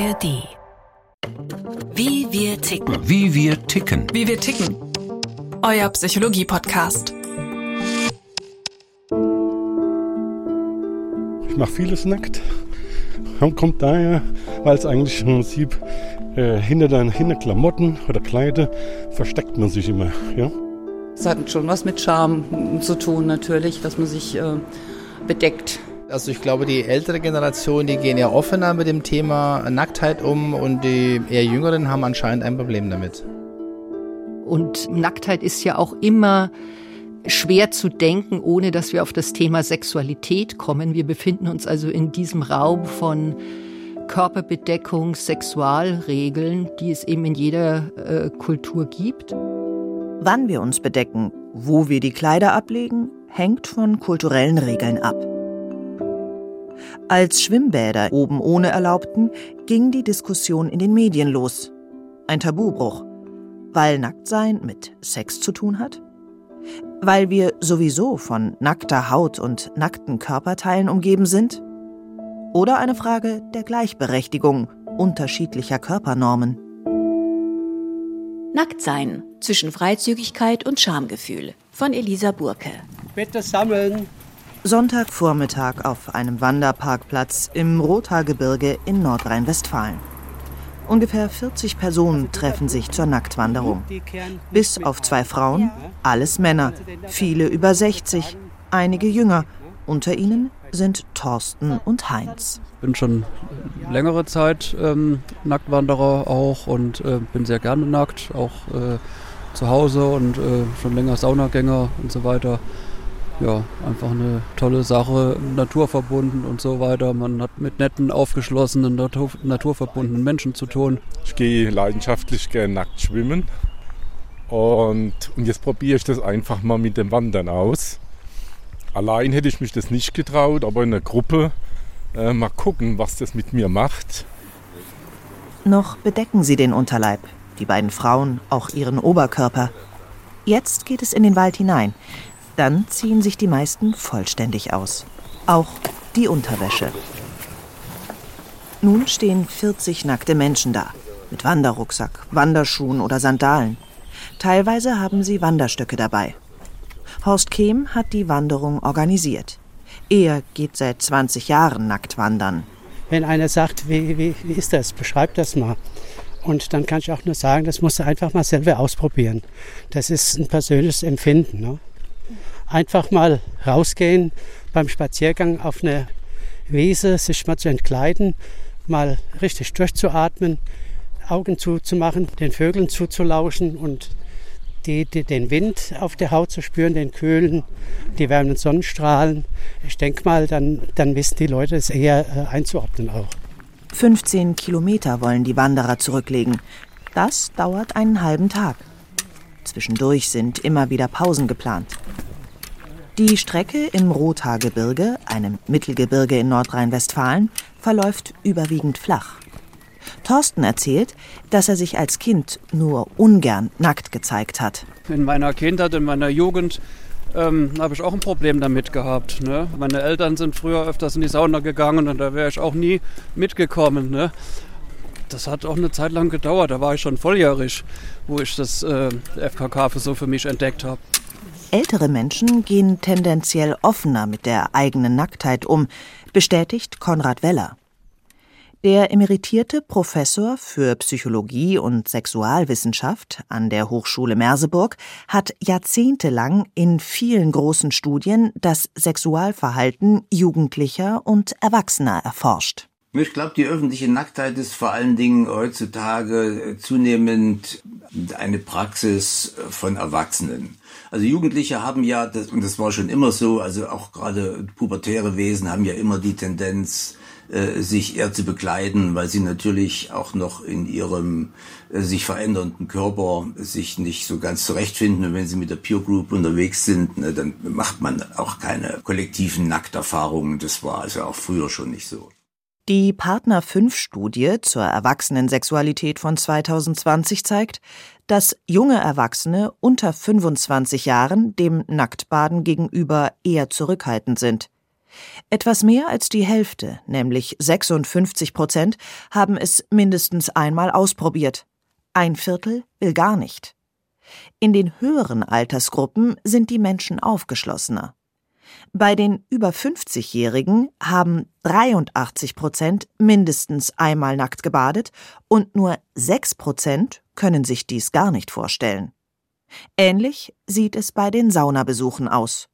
ARD. Wie wir ticken. Wie wir ticken. Wie wir ticken. Euer Psychologie-Podcast. Ich mache vieles nackt. Kommt daher, weil es eigentlich im Prinzip äh, hinter den hinter Klamotten oder Kleider versteckt man sich immer. Ja? Es hat schon was mit Charme zu tun, natürlich, dass man sich äh, bedeckt. Also ich glaube, die ältere Generation, die gehen ja offener mit dem Thema Nacktheit um und die eher jüngeren haben anscheinend ein Problem damit. Und Nacktheit ist ja auch immer schwer zu denken, ohne dass wir auf das Thema Sexualität kommen. Wir befinden uns also in diesem Raum von Körperbedeckung, Sexualregeln, die es eben in jeder äh, Kultur gibt. Wann wir uns bedecken, wo wir die Kleider ablegen, hängt von kulturellen Regeln ab. Als Schwimmbäder oben ohne erlaubten, ging die Diskussion in den Medien los. Ein Tabubruch. Weil Nacktsein mit Sex zu tun hat? Weil wir sowieso von nackter Haut und nackten Körperteilen umgeben sind? Oder eine Frage der Gleichberechtigung unterschiedlicher Körpernormen? Nacktsein zwischen Freizügigkeit und Schamgefühl von Elisa Burke. Bitte sammeln. Sonntagvormittag auf einem Wanderparkplatz im Rothaargebirge in Nordrhein-Westfalen. Ungefähr 40 Personen treffen sich zur Nacktwanderung. Bis auf zwei Frauen, alles Männer, viele über 60, einige jünger. Unter ihnen sind Thorsten und Heinz. Ich bin schon längere Zeit ähm, Nacktwanderer auch und äh, bin sehr gerne nackt, auch äh, zu Hause und äh, schon länger Saunagänger und so weiter ja, einfach eine tolle Sache, naturverbunden und so weiter. Man hat mit netten, aufgeschlossenen, natur, naturverbundenen Menschen zu tun. Ich gehe leidenschaftlich gerne nackt schwimmen. Und, und jetzt probiere ich das einfach mal mit dem Wandern aus. Allein hätte ich mich das nicht getraut, aber in der Gruppe äh, mal gucken, was das mit mir macht. Noch bedecken sie den Unterleib, die beiden Frauen auch ihren Oberkörper. Jetzt geht es in den Wald hinein. Dann ziehen sich die meisten vollständig aus. Auch die Unterwäsche. Nun stehen 40 nackte Menschen da. Mit Wanderrucksack, Wanderschuhen oder Sandalen. Teilweise haben sie Wanderstöcke dabei. Horst Kehm hat die Wanderung organisiert. Er geht seit 20 Jahren nackt wandern. Wenn einer sagt, wie, wie, wie ist das, beschreib das mal. Und dann kann ich auch nur sagen, das musst du einfach mal selber ausprobieren. Das ist ein persönliches Empfinden. Ne? Einfach mal rausgehen beim Spaziergang auf eine Wiese, sich mal zu entkleiden, mal richtig durchzuatmen, Augen zuzumachen, den Vögeln zuzulauschen und die, die, den Wind auf der Haut zu spüren, den kühlen, die wärmenden Sonnenstrahlen. Ich denke mal, dann, dann wissen die Leute es eher äh, einzuordnen auch. 15 Kilometer wollen die Wanderer zurücklegen. Das dauert einen halben Tag. Zwischendurch sind immer wieder Pausen geplant. Die Strecke im Rothaargebirge, einem Mittelgebirge in Nordrhein-Westfalen, verläuft überwiegend flach. Thorsten erzählt, dass er sich als Kind nur ungern nackt gezeigt hat. In meiner Kindheit, in meiner Jugend ähm, habe ich auch ein Problem damit gehabt. Ne? Meine Eltern sind früher öfters in die Sauna gegangen und da wäre ich auch nie mitgekommen. Ne? Das hat auch eine Zeit lang gedauert. Da war ich schon volljährig, wo ich das äh, FKK für so für mich entdeckt habe. Ältere Menschen gehen tendenziell offener mit der eigenen Nacktheit um, bestätigt Konrad Weller. Der emeritierte Professor für Psychologie und Sexualwissenschaft an der Hochschule Merseburg hat jahrzehntelang in vielen großen Studien das Sexualverhalten Jugendlicher und Erwachsener erforscht. Ich glaube, die öffentliche Nacktheit ist vor allen Dingen heutzutage zunehmend eine Praxis von Erwachsenen. Also Jugendliche haben ja, das, und das war schon immer so, also auch gerade pubertäre Wesen haben ja immer die Tendenz, äh, sich eher zu bekleiden, weil sie natürlich auch noch in ihrem äh, sich verändernden Körper sich nicht so ganz zurechtfinden. Und wenn sie mit der Peer Group unterwegs sind, ne, dann macht man auch keine kollektiven Nackterfahrungen. Das war also auch früher schon nicht so. Die Partner 5 Studie zur Erwachsenensexualität von 2020 zeigt, dass junge Erwachsene unter 25 Jahren dem Nacktbaden gegenüber eher zurückhaltend sind. Etwas mehr als die Hälfte, nämlich 56 Prozent, haben es mindestens einmal ausprobiert. Ein Viertel will gar nicht. In den höheren Altersgruppen sind die Menschen aufgeschlossener. Bei den über 50-Jährigen haben 83 Prozent mindestens einmal nackt gebadet und nur 6 Prozent können sich dies gar nicht vorstellen. Ähnlich sieht es bei den Saunabesuchen aus.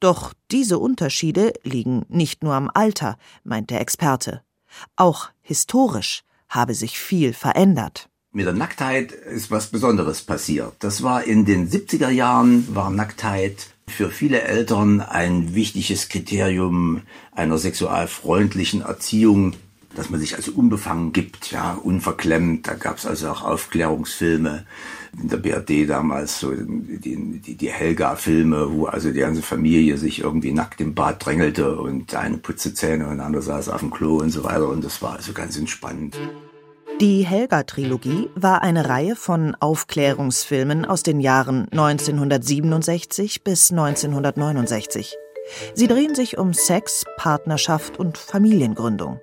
Doch diese Unterschiede liegen nicht nur am Alter, meint der Experte. Auch historisch habe sich viel verändert. Mit der Nacktheit ist was Besonderes passiert. Das war in den 70er Jahren, war Nacktheit für viele Eltern ein wichtiges Kriterium einer sexualfreundlichen Erziehung, dass man sich also unbefangen gibt, ja, unverklemmt. Da gab es also auch Aufklärungsfilme in der BRD damals, so die, die, die Helga-Filme, wo also die ganze Familie sich irgendwie nackt im Bad drängelte und eine putzte Zähne und der andere saß auf dem Klo und so weiter. Und das war also ganz entspannend. Die Helga-Trilogie war eine Reihe von Aufklärungsfilmen aus den Jahren 1967 bis 1969. Sie drehen sich um Sex, Partnerschaft und Familiengründung.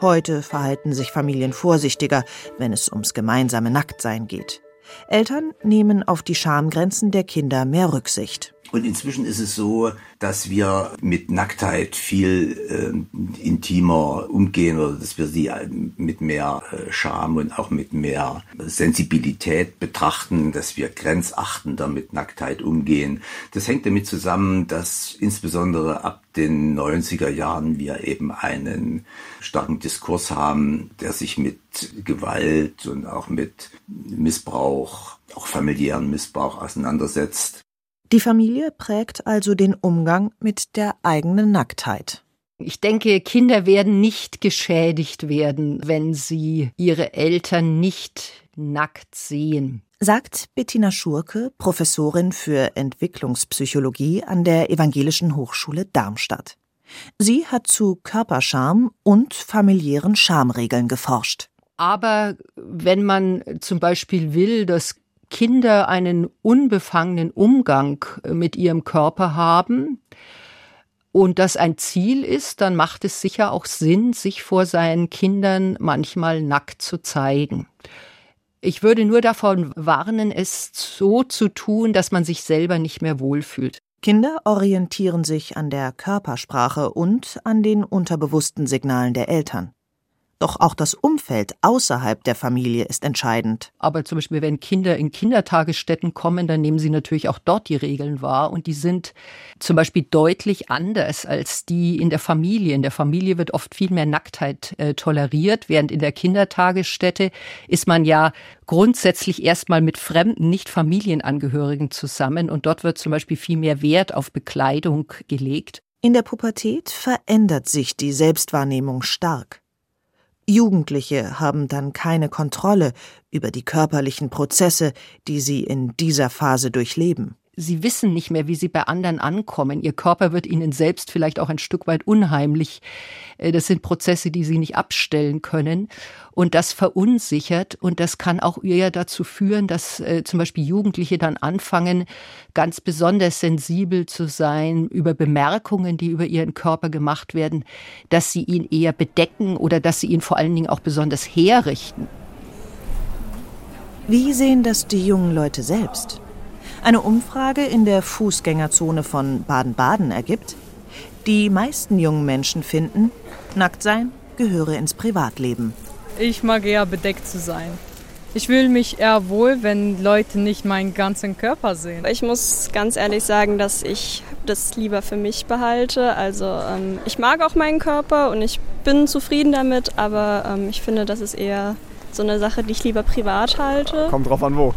Heute verhalten sich Familien vorsichtiger, wenn es ums gemeinsame Nacktsein geht. Eltern nehmen auf die Schamgrenzen der Kinder mehr Rücksicht. Und inzwischen ist es so, dass wir mit Nacktheit viel äh, intimer umgehen oder dass wir sie mit mehr äh, Scham und auch mit mehr Sensibilität betrachten, dass wir grenzachtender mit Nacktheit umgehen. Das hängt damit zusammen, dass insbesondere ab den 90er Jahren wir eben einen starken Diskurs haben, der sich mit Gewalt und auch mit Missbrauch, auch familiären Missbrauch auseinandersetzt. Die Familie prägt also den Umgang mit der eigenen Nacktheit. Ich denke, Kinder werden nicht geschädigt werden, wenn sie ihre Eltern nicht nackt sehen. Sagt Bettina Schurke, Professorin für Entwicklungspsychologie an der Evangelischen Hochschule Darmstadt. Sie hat zu Körperscham und familiären Schamregeln geforscht. Aber wenn man zum Beispiel will, dass Kinder einen unbefangenen Umgang mit ihrem Körper haben und das ein Ziel ist, dann macht es sicher auch Sinn, sich vor seinen Kindern manchmal nackt zu zeigen. Ich würde nur davon warnen, es so zu tun, dass man sich selber nicht mehr wohlfühlt. Kinder orientieren sich an der Körpersprache und an den unterbewussten Signalen der Eltern. Doch auch das Umfeld außerhalb der Familie ist entscheidend. Aber zum Beispiel, wenn Kinder in Kindertagesstätten kommen, dann nehmen sie natürlich auch dort die Regeln wahr. Und die sind zum Beispiel deutlich anders als die in der Familie. In der Familie wird oft viel mehr Nacktheit äh, toleriert, während in der Kindertagesstätte ist man ja grundsätzlich erstmal mit fremden, nicht Familienangehörigen zusammen. Und dort wird zum Beispiel viel mehr Wert auf Bekleidung gelegt. In der Pubertät verändert sich die Selbstwahrnehmung stark. Jugendliche haben dann keine Kontrolle über die körperlichen Prozesse, die sie in dieser Phase durchleben. Sie wissen nicht mehr, wie sie bei anderen ankommen. Ihr Körper wird ihnen selbst vielleicht auch ein Stück weit unheimlich. Äh, das sind Prozesse, die sie nicht abstellen können. Und das verunsichert. Und das kann auch eher dazu führen, dass äh, zum Beispiel Jugendliche dann anfangen, ganz besonders sensibel zu sein über Bemerkungen, die über ihren Körper gemacht werden, dass sie ihn eher bedecken oder dass sie ihn vor allen Dingen auch besonders herrichten. Wie sehen das die jungen Leute selbst? Eine Umfrage in der Fußgängerzone von Baden-Baden ergibt, die meisten jungen Menschen finden, Nacktsein gehöre ins Privatleben. Ich mag eher bedeckt zu sein. Ich fühle mich eher wohl, wenn Leute nicht meinen ganzen Körper sehen. Ich muss ganz ehrlich sagen, dass ich das lieber für mich behalte. Also ähm, ich mag auch meinen Körper und ich bin zufrieden damit, aber ähm, ich finde, das ist eher so eine Sache, die ich lieber privat halte. Kommt drauf an, wo.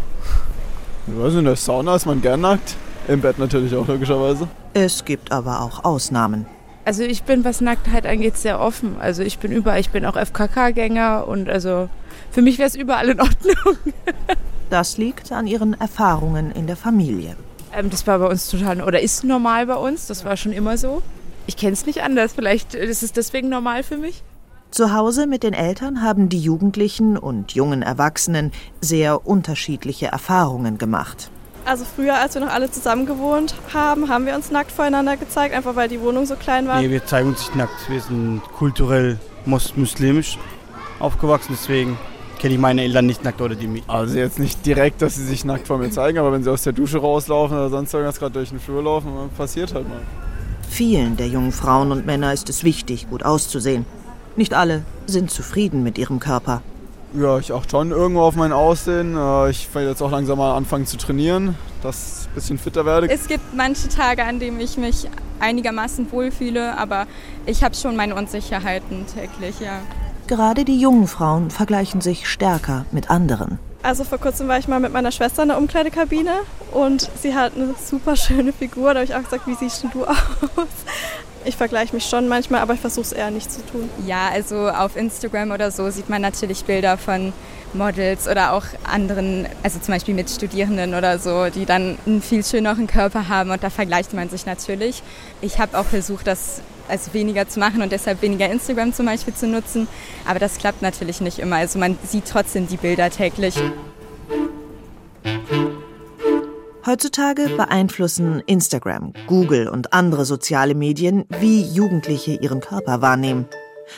Also in der Sauna ist man gern nackt. Im Bett natürlich auch logischerweise. Es gibt aber auch Ausnahmen. Also ich bin, was Nacktheit angeht, sehr offen. Also ich bin überall, ich bin auch FKK-Gänger und also für mich wäre es überall in Ordnung. das liegt an ihren Erfahrungen in der Familie. Ähm, das war bei uns total, oder ist normal bei uns, das war schon immer so. Ich kenne es nicht anders, vielleicht ist es deswegen normal für mich. Zu Hause mit den Eltern haben die Jugendlichen und jungen Erwachsenen sehr unterschiedliche Erfahrungen gemacht. Also früher, als wir noch alle zusammen gewohnt haben, haben wir uns nackt voreinander gezeigt, einfach weil die Wohnung so klein war. Nee, wir zeigen uns nicht nackt. Wir sind kulturell muslimisch aufgewachsen, deswegen kenne ich meine Eltern nicht nackt oder die mich. Also jetzt nicht direkt, dass sie sich nackt vor mir zeigen, aber wenn sie aus der Dusche rauslaufen oder sonst irgendwas gerade durch den Flur laufen, passiert halt mal. Vielen der jungen Frauen und Männer ist es wichtig, gut auszusehen. Nicht alle sind zufrieden mit ihrem Körper. Ja, ich achte schon irgendwo auf mein Aussehen. Äh, ich werde jetzt auch langsam mal anfangen zu trainieren, dass ich ein bisschen fitter werde. Es gibt manche Tage, an denen ich mich einigermaßen wohlfühle, aber ich habe schon meine Unsicherheiten täglich, ja. Gerade die jungen Frauen vergleichen sich stärker mit anderen. Also vor kurzem war ich mal mit meiner Schwester in der Umkleidekabine und sie hat eine super schöne Figur. Da habe ich auch gesagt, wie siehst du aus? Ich vergleiche mich schon manchmal, aber ich versuche es eher nicht zu tun. Ja, also auf Instagram oder so sieht man natürlich Bilder von Models oder auch anderen, also zum Beispiel mit Studierenden oder so, die dann einen viel schöneren Körper haben und da vergleicht man sich natürlich. Ich habe auch versucht, das also weniger zu machen und deshalb weniger Instagram zum Beispiel zu nutzen, aber das klappt natürlich nicht immer. Also man sieht trotzdem die Bilder täglich. Heutzutage beeinflussen Instagram, Google und andere soziale Medien, wie Jugendliche ihren Körper wahrnehmen.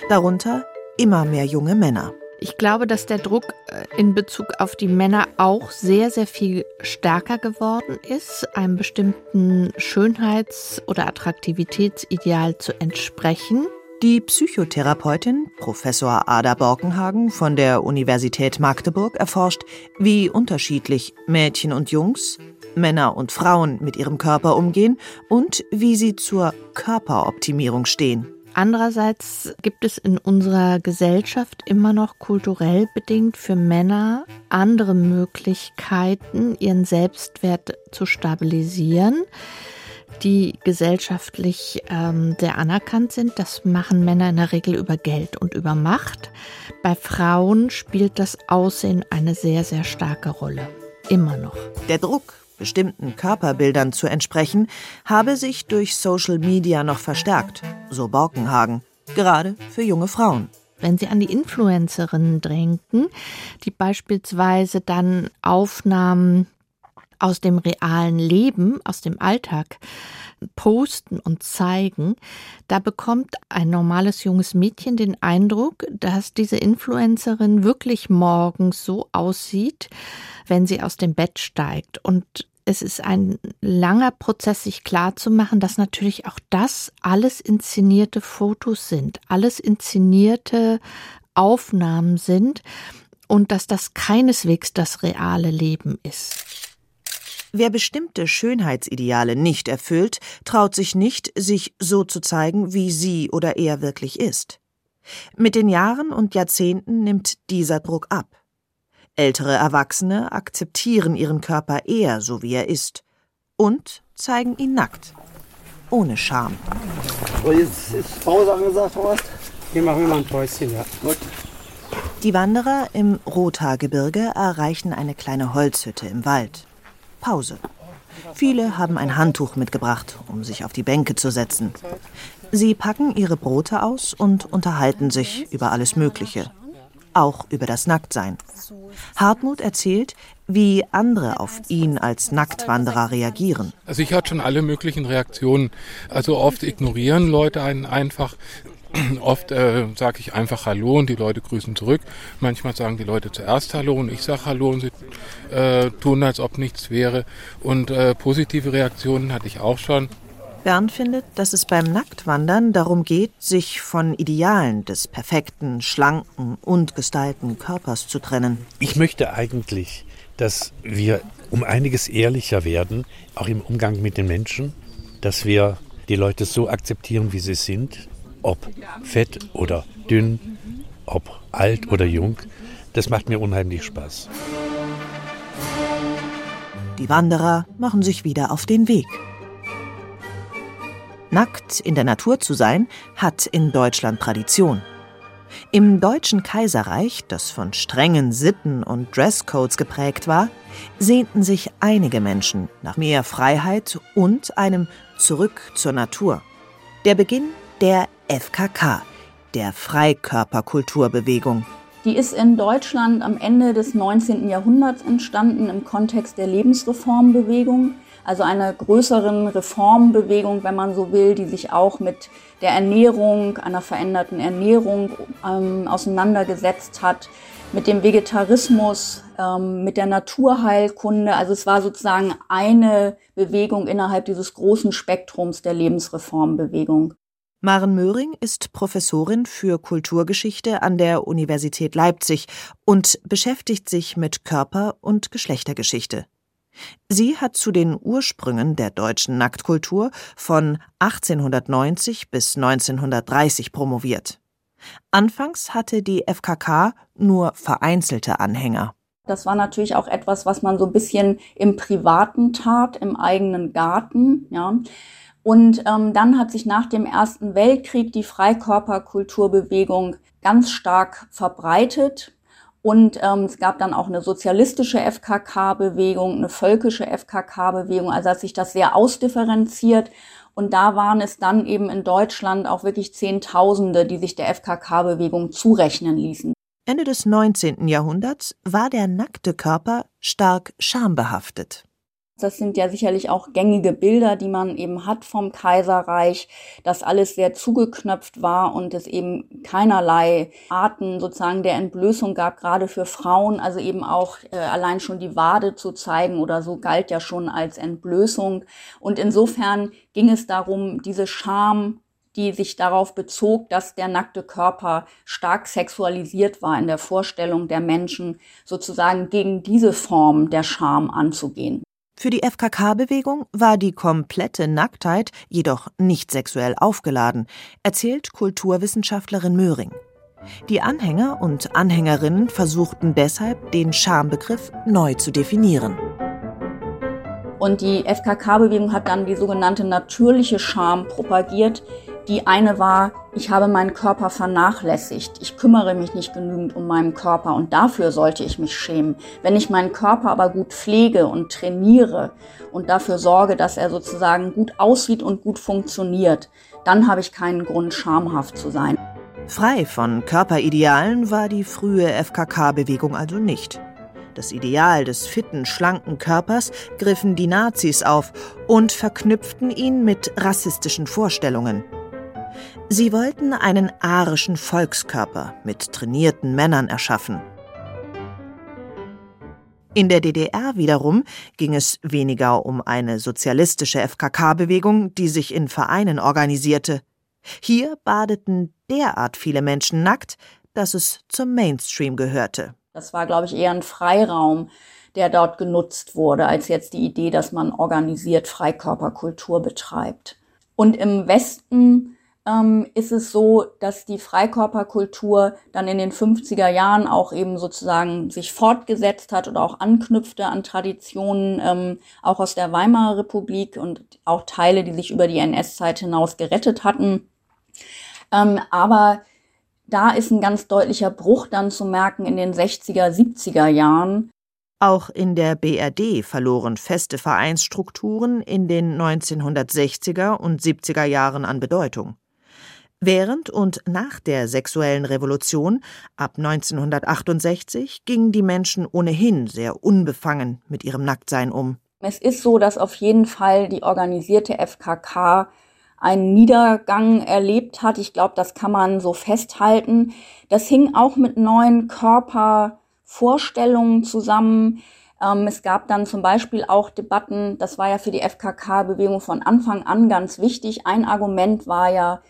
Darunter immer mehr junge Männer. Ich glaube, dass der Druck äh, in Bezug auf die Männer auch sehr, sehr viel stärker geworden ist, einem bestimmten Schönheits- oder Attraktivitätsideal zu entsprechen. Die Psychotherapeutin Professor Ada Borkenhagen von der Universität Magdeburg erforscht, wie unterschiedlich Mädchen und Jungs, Männer und Frauen mit ihrem Körper umgehen und wie sie zur Körperoptimierung stehen. Andererseits gibt es in unserer Gesellschaft immer noch kulturell bedingt für Männer andere Möglichkeiten, ihren Selbstwert zu stabilisieren, die gesellschaftlich ähm, sehr anerkannt sind. Das machen Männer in der Regel über Geld und über Macht. Bei Frauen spielt das Aussehen eine sehr, sehr starke Rolle. Immer noch. Der Druck bestimmten Körperbildern zu entsprechen, habe sich durch Social Media noch verstärkt, so Borkenhagen, gerade für junge Frauen. Wenn Sie an die Influencerinnen denken, die beispielsweise dann Aufnahmen aus dem realen Leben, aus dem Alltag posten und zeigen, da bekommt ein normales junges Mädchen den Eindruck, dass diese Influencerin wirklich morgens so aussieht, wenn sie aus dem Bett steigt. Und es ist ein langer Prozess, sich klarzumachen, dass natürlich auch das alles inszenierte Fotos sind, alles inszenierte Aufnahmen sind und dass das keineswegs das reale Leben ist. Wer bestimmte Schönheitsideale nicht erfüllt, traut sich nicht, sich so zu zeigen, wie sie oder er wirklich ist. Mit den Jahren und Jahrzehnten nimmt dieser Druck ab. Ältere Erwachsene akzeptieren ihren Körper eher so, wie er ist und zeigen ihn nackt, ohne Scham. So, jetzt ist Pause angesagt, Horst. Hier machen wir mal ein Päuschen, ja. Gut. Die Wanderer im Rothaargebirge erreichen eine kleine Holzhütte im Wald. Pause. Viele haben ein Handtuch mitgebracht, um sich auf die Bänke zu setzen. Sie packen ihre Brote aus und unterhalten sich über alles Mögliche auch über das Nacktsein. Hartmut erzählt, wie andere auf ihn als Nacktwanderer reagieren. Also ich hatte schon alle möglichen Reaktionen. Also oft ignorieren Leute einen einfach. Oft äh, sage ich einfach Hallo und die Leute grüßen zurück. Manchmal sagen die Leute zuerst Hallo und ich sage Hallo und sie äh, tun, als ob nichts wäre. Und äh, positive Reaktionen hatte ich auch schon. Bernd findet, dass es beim Nacktwandern darum geht, sich von Idealen des perfekten, schlanken und gestylten Körpers zu trennen. Ich möchte eigentlich, dass wir um einiges ehrlicher werden, auch im Umgang mit den Menschen, dass wir die Leute so akzeptieren, wie sie sind, ob fett oder dünn, ob alt oder jung. Das macht mir unheimlich Spaß. Die Wanderer machen sich wieder auf den Weg. Nackt in der Natur zu sein, hat in Deutschland Tradition. Im Deutschen Kaiserreich, das von strengen Sitten und Dresscodes geprägt war, sehnten sich einige Menschen nach mehr Freiheit und einem Zurück zur Natur. Der Beginn der FKK, der Freikörperkulturbewegung. Die ist in Deutschland am Ende des 19. Jahrhunderts entstanden im Kontext der Lebensreformbewegung, also einer größeren Reformbewegung, wenn man so will, die sich auch mit der Ernährung, einer veränderten Ernährung ähm, auseinandergesetzt hat, mit dem Vegetarismus, ähm, mit der Naturheilkunde. Also es war sozusagen eine Bewegung innerhalb dieses großen Spektrums der Lebensreformbewegung. Maren Möhring ist Professorin für Kulturgeschichte an der Universität Leipzig und beschäftigt sich mit Körper- und Geschlechtergeschichte. Sie hat zu den Ursprüngen der deutschen Nacktkultur von 1890 bis 1930 promoviert. Anfangs hatte die FKK nur vereinzelte Anhänger. Das war natürlich auch etwas, was man so ein bisschen im Privaten tat, im eigenen Garten, ja. Und ähm, dann hat sich nach dem Ersten Weltkrieg die Freikörperkulturbewegung ganz stark verbreitet. Und ähm, es gab dann auch eine sozialistische FKK-Bewegung, eine völkische FKK-Bewegung. Also hat sich das sehr ausdifferenziert. Und da waren es dann eben in Deutschland auch wirklich Zehntausende, die sich der FKK-Bewegung zurechnen ließen. Ende des 19. Jahrhunderts war der nackte Körper stark schambehaftet. Das sind ja sicherlich auch gängige Bilder, die man eben hat vom Kaiserreich, dass alles sehr zugeknöpft war und es eben keinerlei Arten sozusagen der Entblößung gab, gerade für Frauen. Also eben auch äh, allein schon die Wade zu zeigen oder so galt ja schon als Entblößung. Und insofern ging es darum, diese Scham die sich darauf bezog, dass der nackte Körper stark sexualisiert war in der Vorstellung der Menschen, sozusagen gegen diese Form der Scham anzugehen. Für die FKK-Bewegung war die komplette Nacktheit jedoch nicht sexuell aufgeladen, erzählt Kulturwissenschaftlerin Möhring. Die Anhänger und Anhängerinnen versuchten deshalb, den Schambegriff neu zu definieren. Und die FKK-Bewegung hat dann die sogenannte natürliche Scham propagiert, die eine war, ich habe meinen Körper vernachlässigt. Ich kümmere mich nicht genügend um meinen Körper und dafür sollte ich mich schämen. Wenn ich meinen Körper aber gut pflege und trainiere und dafür sorge, dass er sozusagen gut aussieht und gut funktioniert, dann habe ich keinen Grund, schamhaft zu sein. Frei von Körperidealen war die frühe FKK-Bewegung also nicht. Das Ideal des fitten, schlanken Körpers griffen die Nazis auf und verknüpften ihn mit rassistischen Vorstellungen. Sie wollten einen arischen Volkskörper mit trainierten Männern erschaffen. In der DDR wiederum ging es weniger um eine sozialistische FKK-Bewegung, die sich in Vereinen organisierte. Hier badeten derart viele Menschen nackt, dass es zum Mainstream gehörte. Das war, glaube ich, eher ein Freiraum, der dort genutzt wurde, als jetzt die Idee, dass man organisiert Freikörperkultur betreibt. Und im Westen ähm, ist es so, dass die Freikörperkultur dann in den 50er Jahren auch eben sozusagen sich fortgesetzt hat oder auch anknüpfte an Traditionen, ähm, auch aus der Weimarer Republik und auch Teile, die sich über die NS-Zeit hinaus gerettet hatten. Ähm, aber da ist ein ganz deutlicher Bruch dann zu merken in den 60er, 70er Jahren, auch in der BRD verloren feste Vereinsstrukturen in den 1960er und 70er Jahren an Bedeutung. Während und nach der sexuellen Revolution ab 1968 gingen die Menschen ohnehin sehr unbefangen mit ihrem Nacktsein um. Es ist so, dass auf jeden Fall die organisierte FKK einen Niedergang erlebt hat. Ich glaube, das kann man so festhalten. Das hing auch mit neuen Körpervorstellungen zusammen. Ähm, es gab dann zum Beispiel auch Debatten, das war ja für die FKK-Bewegung von Anfang an ganz wichtig. Ein Argument war ja,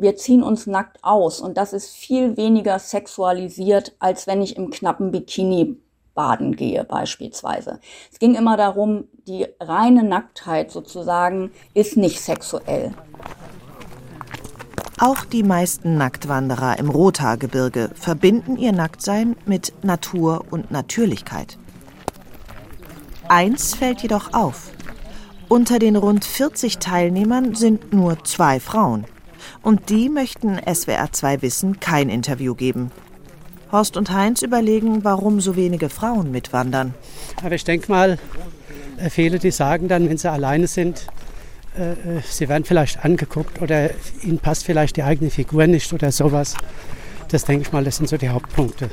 wir ziehen uns nackt aus und das ist viel weniger sexualisiert, als wenn ich im knappen Bikini baden gehe beispielsweise. Es ging immer darum, die reine Nacktheit sozusagen ist nicht sexuell. Auch die meisten Nacktwanderer im Rothaargebirge verbinden ihr Nacktsein mit Natur und Natürlichkeit. Eins fällt jedoch auf. Unter den rund 40 Teilnehmern sind nur zwei Frauen. Und die möchten SWR 2 Wissen kein Interview geben. Horst und Heinz überlegen, warum so wenige Frauen mitwandern. Aber ich denke mal, äh, viele, die sagen dann, wenn sie alleine sind, äh, äh, sie werden vielleicht angeguckt oder ihnen passt vielleicht die eigene Figur nicht oder sowas. Das denke ich mal, das sind so die Hauptpunkte.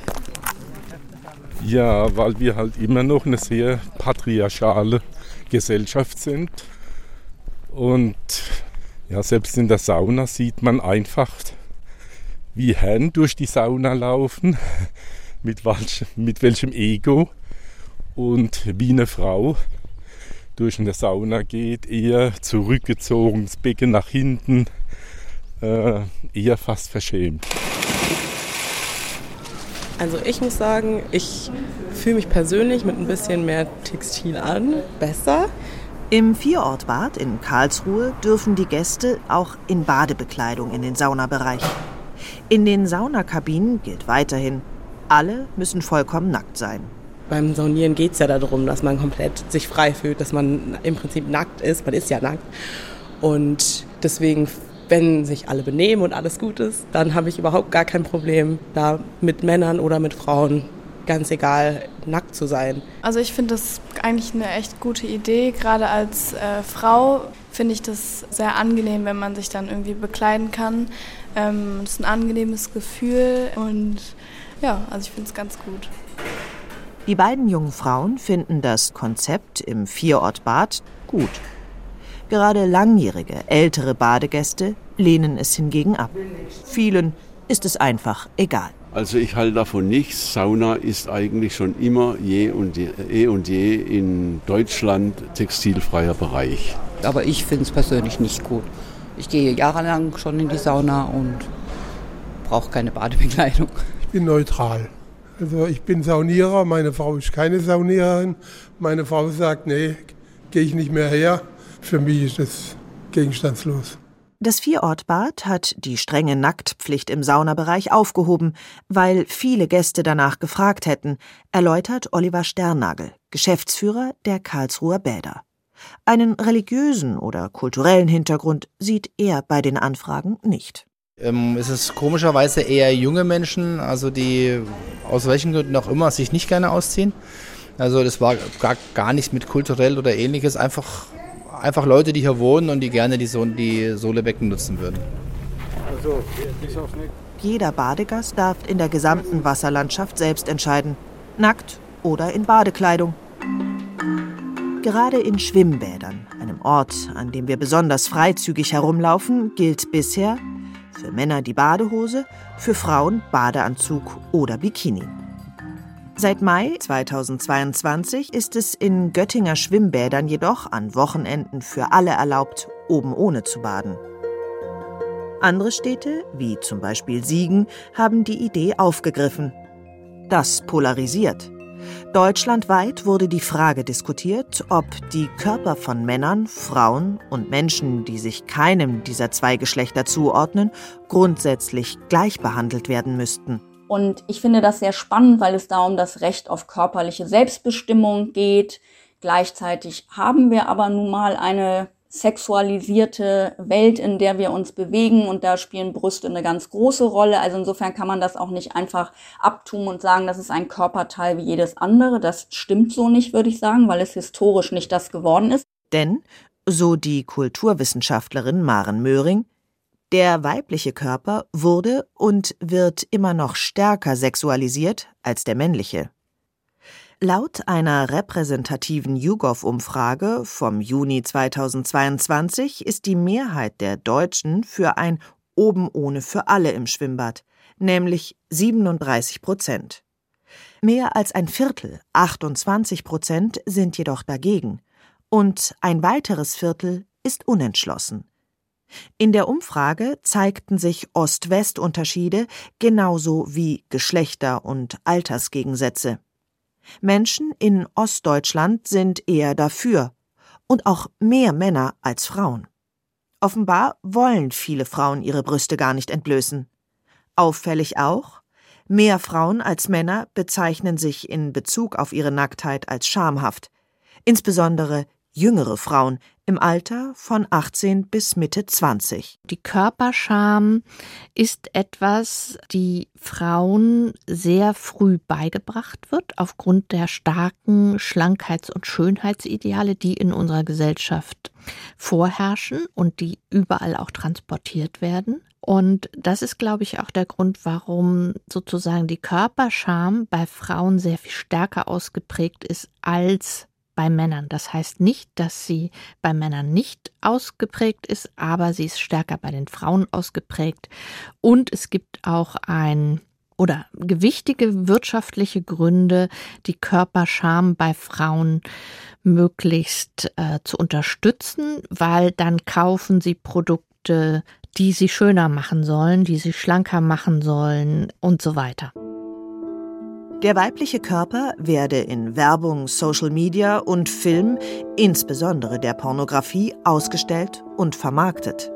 Ja, weil wir halt immer noch eine sehr patriarchale Gesellschaft sind. Und ja, selbst in der Sauna sieht man einfach, wie Herren durch die Sauna laufen, mit, welch, mit welchem Ego und wie eine Frau durch eine Sauna geht, eher zurückgezogen, das Becken nach hinten, äh, eher fast verschämt. Also ich muss sagen, ich fühle mich persönlich mit ein bisschen mehr Textil an, besser. Im Vierortbad in Karlsruhe dürfen die Gäste auch in Badebekleidung in den Saunabereich. In den Saunakabinen gilt weiterhin, alle müssen vollkommen nackt sein. Beim Saunieren geht es ja darum, dass man komplett sich frei fühlt, dass man im Prinzip nackt ist. Man ist ja nackt. Und deswegen, wenn sich alle benehmen und alles gut ist, dann habe ich überhaupt gar kein Problem, da mit Männern oder mit Frauen ganz egal, nackt zu sein. Also ich finde das eigentlich eine echt gute Idee. Gerade als äh, Frau finde ich das sehr angenehm, wenn man sich dann irgendwie bekleiden kann. Ähm, das ist ein angenehmes Gefühl und ja, also ich finde es ganz gut. Die beiden jungen Frauen finden das Konzept im Vierortbad gut. Gerade langjährige, ältere Badegäste lehnen es hingegen ab. Vielen ist es einfach egal. Also ich halte davon nichts. Sauna ist eigentlich schon immer je und je, eh und je in Deutschland textilfreier Bereich. Aber ich finde es persönlich nicht gut. Ich gehe jahrelang schon in die Sauna und brauche keine Badebekleidung. Ich bin neutral. Also ich bin Saunierer, meine Frau ist keine Sauniererin. Meine Frau sagt, nee, gehe ich nicht mehr her. Für mich ist das gegenstandslos. Das Vierortbad hat die strenge Nacktpflicht im Saunabereich aufgehoben, weil viele Gäste danach gefragt hätten, erläutert Oliver Sternnagel, Geschäftsführer der Karlsruher Bäder. Einen religiösen oder kulturellen Hintergrund sieht er bei den Anfragen nicht. Ähm, es ist komischerweise eher junge Menschen, also die aus welchen Gründen auch immer sich nicht gerne ausziehen. Also das war gar, gar nichts mit kulturell oder ähnliches, einfach einfach Leute, die hier wohnen und die gerne die, so die Sohlebecken nutzen würden. Also, Jeder Badegast darf in der gesamten Wasserlandschaft selbst entscheiden, nackt oder in Badekleidung. Gerade in Schwimmbädern, einem Ort, an dem wir besonders freizügig herumlaufen, gilt bisher für Männer die Badehose, für Frauen Badeanzug oder Bikini. Seit Mai 2022 ist es in Göttinger Schwimmbädern jedoch an Wochenenden für alle erlaubt, oben ohne zu baden. Andere Städte, wie zum Beispiel Siegen, haben die Idee aufgegriffen. Das polarisiert. Deutschlandweit wurde die Frage diskutiert, ob die Körper von Männern, Frauen und Menschen, die sich keinem dieser zwei Geschlechter zuordnen, grundsätzlich gleich behandelt werden müssten. Und ich finde das sehr spannend, weil es da um das Recht auf körperliche Selbstbestimmung geht. Gleichzeitig haben wir aber nun mal eine sexualisierte Welt, in der wir uns bewegen und da spielen Brüste eine ganz große Rolle. Also insofern kann man das auch nicht einfach abtun und sagen, das ist ein Körperteil wie jedes andere. Das stimmt so nicht, würde ich sagen, weil es historisch nicht das geworden ist. Denn, so die Kulturwissenschaftlerin Maren Möhring, der weibliche Körper wurde und wird immer noch stärker sexualisiert als der männliche. Laut einer repräsentativen YouGov-Umfrage vom Juni 2022 ist die Mehrheit der Deutschen für ein Oben ohne für alle im Schwimmbad, nämlich 37 Prozent. Mehr als ein Viertel, 28 Prozent, sind jedoch dagegen. Und ein weiteres Viertel ist unentschlossen. In der Umfrage zeigten sich Ost-West-Unterschiede genauso wie Geschlechter- und Altersgegensätze. Menschen in Ostdeutschland sind eher dafür und auch mehr Männer als Frauen. Offenbar wollen viele Frauen ihre Brüste gar nicht entblößen. Auffällig auch, mehr Frauen als Männer bezeichnen sich in Bezug auf ihre Nacktheit als schamhaft. Insbesondere jüngere Frauen im Alter von 18 bis Mitte 20. Die Körperscham ist etwas, die Frauen sehr früh beigebracht wird, aufgrund der starken Schlankheits- und Schönheitsideale, die in unserer Gesellschaft vorherrschen und die überall auch transportiert werden. Und das ist, glaube ich, auch der Grund, warum sozusagen die Körperscham bei Frauen sehr viel stärker ausgeprägt ist als bei Männern. Das heißt nicht, dass sie bei Männern nicht ausgeprägt ist, aber sie ist stärker bei den Frauen ausgeprägt. Und es gibt auch ein oder gewichtige wirtschaftliche Gründe, die Körperscham bei Frauen möglichst äh, zu unterstützen, weil dann kaufen sie Produkte, die sie schöner machen sollen, die sie schlanker machen sollen und so weiter. Der weibliche Körper werde in Werbung, Social Media und Film, insbesondere der Pornografie, ausgestellt und vermarktet.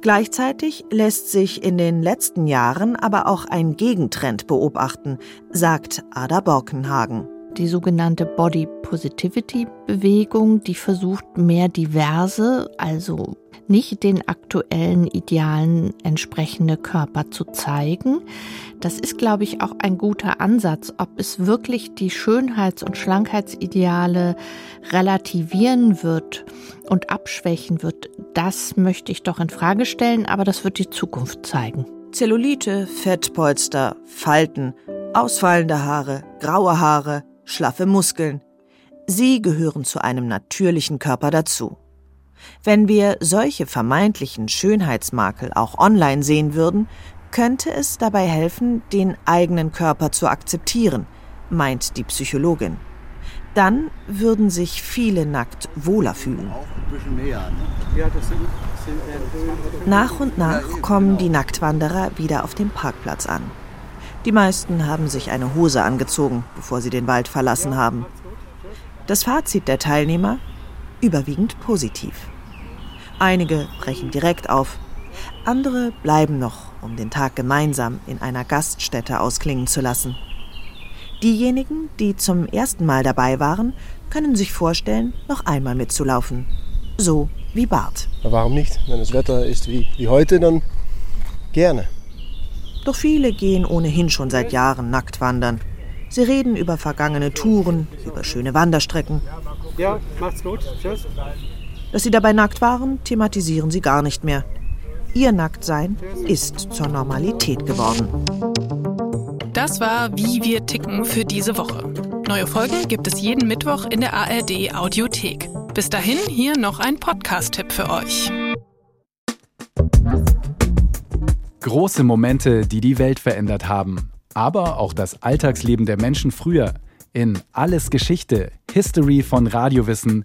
Gleichzeitig lässt sich in den letzten Jahren aber auch ein Gegentrend beobachten, sagt Ada Borkenhagen die sogenannte Body Positivity Bewegung, die versucht mehr diverse, also nicht den aktuellen Idealen entsprechende Körper zu zeigen. Das ist, glaube ich, auch ein guter Ansatz. Ob es wirklich die Schönheits- und Schlankheitsideale relativieren wird und abschwächen wird, das möchte ich doch in Frage stellen, aber das wird die Zukunft zeigen. Zellulite, Fettpolster, Falten, ausfallende Haare, graue Haare, schlaffe Muskeln. Sie gehören zu einem natürlichen Körper dazu. Wenn wir solche vermeintlichen Schönheitsmakel auch online sehen würden, könnte es dabei helfen, den eigenen Körper zu akzeptieren, meint die Psychologin. Dann würden sich viele nackt wohler fühlen. Nach und nach kommen die Nacktwanderer wieder auf dem Parkplatz an. Die meisten haben sich eine Hose angezogen, bevor sie den Wald verlassen haben. Das Fazit der Teilnehmer? Überwiegend positiv. Einige brechen direkt auf, andere bleiben noch, um den Tag gemeinsam in einer Gaststätte ausklingen zu lassen. Diejenigen, die zum ersten Mal dabei waren, können sich vorstellen, noch einmal mitzulaufen. So wie Bart. Warum nicht? Wenn das Wetter ist wie, wie heute, dann gerne. Doch viele gehen ohnehin schon seit Jahren nackt wandern. Sie reden über vergangene Touren, über schöne Wanderstrecken. Ja, macht's gut. Tschüss. Dass sie dabei nackt waren, thematisieren sie gar nicht mehr. Ihr Nacktsein ist zur Normalität geworden. Das war Wie wir ticken für diese Woche. Neue Folgen gibt es jeden Mittwoch in der ARD Audiothek. Bis dahin hier noch ein Podcast-Tipp für euch. Große Momente, die die Welt verändert haben. Aber auch das Alltagsleben der Menschen früher. In Alles Geschichte, History von Radiowissen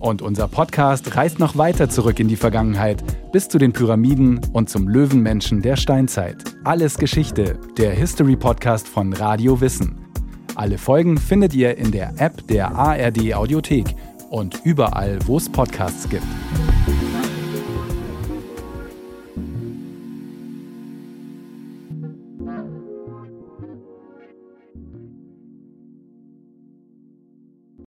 Und unser Podcast reist noch weiter zurück in die Vergangenheit, bis zu den Pyramiden und zum Löwenmenschen der Steinzeit. Alles Geschichte, der History Podcast von Radio Wissen. Alle Folgen findet ihr in der App der ARD Audiothek und überall, wo es Podcasts gibt.